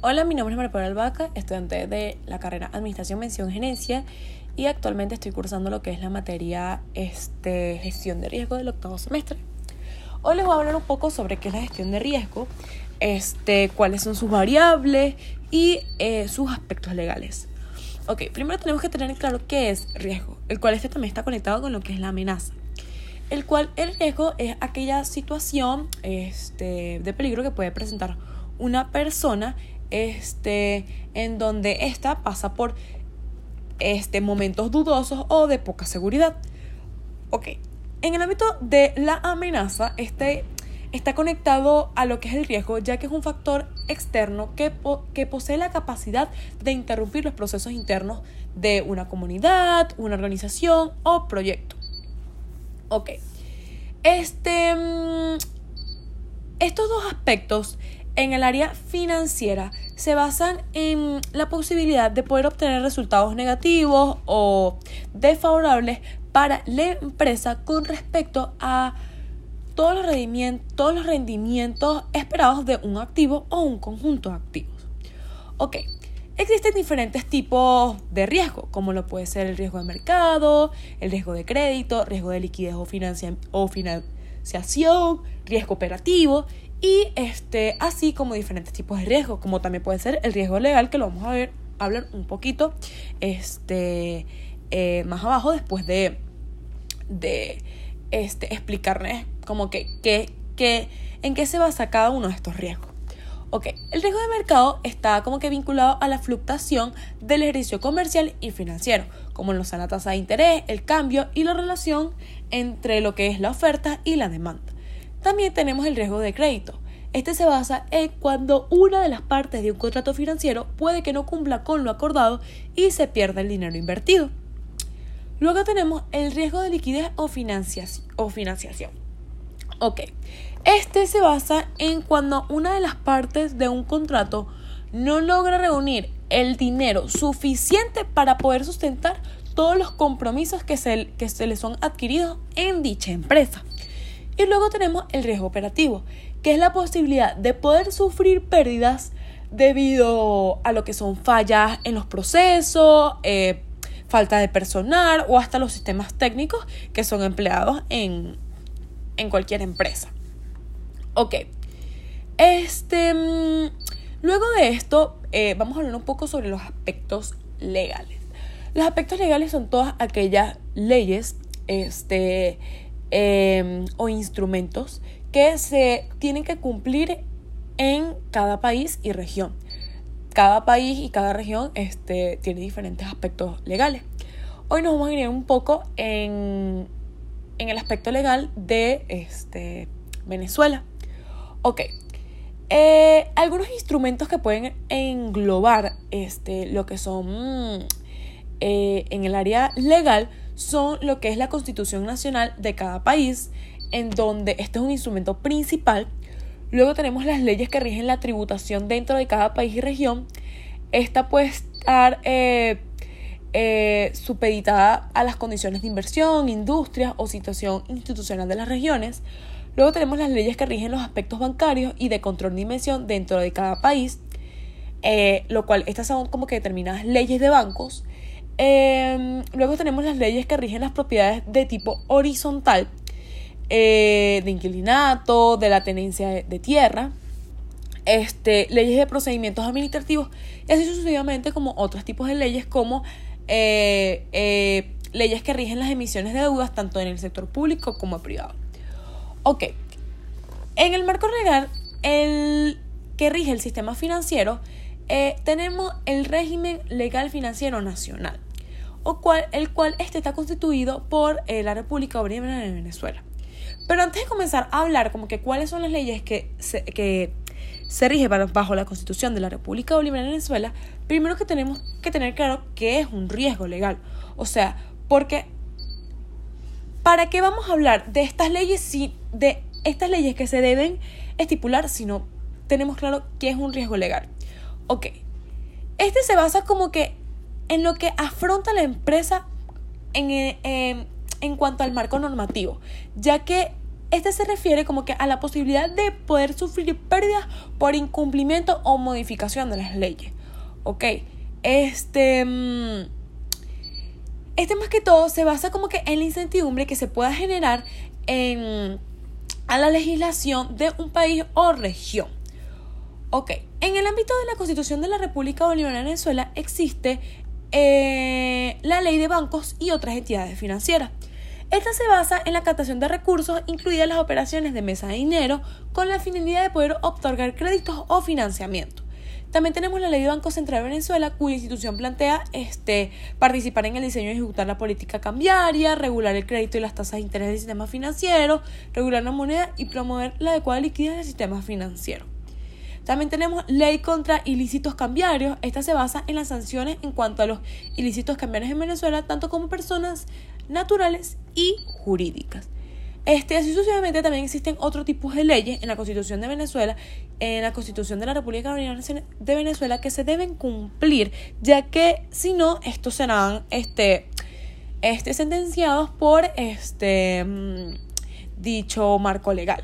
Hola, mi nombre es María Albaca, estudiante de la carrera Administración, Mención, Gerencia y actualmente estoy cursando lo que es la materia este, Gestión de Riesgo del octavo semestre. Hoy les voy a hablar un poco sobre qué es la gestión de riesgo, este, cuáles son sus variables y eh, sus aspectos legales. Ok, primero tenemos que tener claro qué es riesgo, el cual este también está conectado con lo que es la amenaza el cual el riesgo es aquella situación este, de peligro que puede presentar una persona este, en donde ésta pasa por este, momentos dudosos o de poca seguridad. Ok, en el ámbito de la amenaza, este está conectado a lo que es el riesgo, ya que es un factor externo que, que posee la capacidad de interrumpir los procesos internos de una comunidad, una organización o proyecto. Ok. Este, mm, estos dos aspectos en el área financiera se basan en la posibilidad de poder obtener resultados negativos o desfavorables para la empresa con respecto a todos los rendimientos, todos los rendimientos esperados de un activo o un conjunto de activos. Ok, Existen diferentes tipos de riesgo, como lo puede ser el riesgo de mercado, el riesgo de crédito, riesgo de liquidez o, financiación, riesgo operativo y este, así como diferentes tipos de riesgo, como también puede ser el riesgo legal, que lo vamos a ver, hablar un poquito este, eh, más abajo después de, de este, explicarles como que, que, que en qué se basa cada uno de estos riesgos. Ok, el riesgo de mercado está como que vinculado a la fluctuación del ejercicio comercial y financiero, como lo son la tasa de interés, el cambio y la relación entre lo que es la oferta y la demanda. También tenemos el riesgo de crédito. Este se basa en cuando una de las partes de un contrato financiero puede que no cumpla con lo acordado y se pierda el dinero invertido. Luego tenemos el riesgo de liquidez o, financiación. Ok, este se basa en cuando una de las partes de un contrato no logra reunir el dinero suficiente para poder sustentar todos los compromisos que se, que se les son adquiridos en dicha empresa. Y luego tenemos el riesgo operativo, que es la posibilidad de poder sufrir pérdidas debido a lo que son fallas en los procesos, eh, falta de personal o hasta los sistemas técnicos que son empleados en, en cualquier empresa. Ok. Este. Mm, luego de esto, eh, vamos a hablar un poco sobre los aspectos legales. Los aspectos legales son todas aquellas leyes este, em, o instrumentos que se tienen que cumplir en cada país y región. Cada país y cada región este, tiene diferentes aspectos legales. Hoy nos vamos a ir un poco en, en el aspecto legal de este, Venezuela. Ok. Eh, algunos instrumentos que pueden englobar este, lo que son eh, en el área legal son lo que es la Constitución Nacional de cada país, en donde este es un instrumento principal. Luego tenemos las leyes que rigen la tributación dentro de cada país y región. Esta puede estar eh, supeditada a las condiciones de inversión, industria o situación institucional de las regiones. Luego tenemos las leyes que rigen los aspectos bancarios y de control de inversión dentro de cada país, eh, lo cual estas son como que determinadas leyes de bancos. Em, luego tenemos las leyes que rigen las propiedades de tipo horizontal, eh, de inquilinato, de la tenencia de, tierra, este, leyes de procedimientos administrativos y así sucesivamente como otros tipos de leyes como eh, leyes que rigen las emisiones de deudas tanto en el sector público como privado. Ok, en el marco legal, el que rige el sistema financiero, eh, tenemos el régimen legal financiero nacional, o cual, el cual este está constituido por eh, la República Bolivariana de Venezuela. Pero antes de comenzar a hablar como que cuáles son las leyes que se, que se rigen bajo la Constitución de la República Bolivariana de Venezuela, primero que tenemos que tener claro que es un riesgo legal. O sea, porque ¿para qué vamos a hablar de estas leyes si de estas leyes que se deben estipular si no tenemos claro qué es un riesgo legal? Ok, este se basa como que en lo que afronta la empresa en, eh, en cuanto al marco normativo, ya que Este se refiere como que a la posibilidad de poder sufrir pérdidas por incumplimiento o modificación de las leyes. Ok, este... Mm, este más que todo se basa como que en la incertidumbre que se pueda generar en, a la legislación de un país o región. Ok, en el ámbito de la Constitución de la República Bolivariana de Venezuela existe eh, la ley de bancos y otras entidades financieras. Esta se basa en la captación de recursos, incluidas las operaciones de mesa de dinero, con la finalidad de poder otorgar créditos o financiamiento. También tenemos la Ley de Banco Central de Venezuela, cuya institución plantea este, participar en el diseño y ejecutar la política cambiaria, regular el crédito y las tasas de interés del sistema financiero, regular la moneda y promover la adecuada liquidez del sistema financiero. También tenemos ley contra ilícitos cambiarios. Esta se basa en las sanciones en cuanto a los ilícitos cambiarios en Venezuela, tanto como personas naturales y jurídicas. Este, así sucesivamente también existen otros tipos de leyes en la Constitución de Venezuela, en la Constitución de la República de Venezuela que se deben cumplir, ya que si no, estos serán este, este, sentenciados por este mm, dicho marco legal.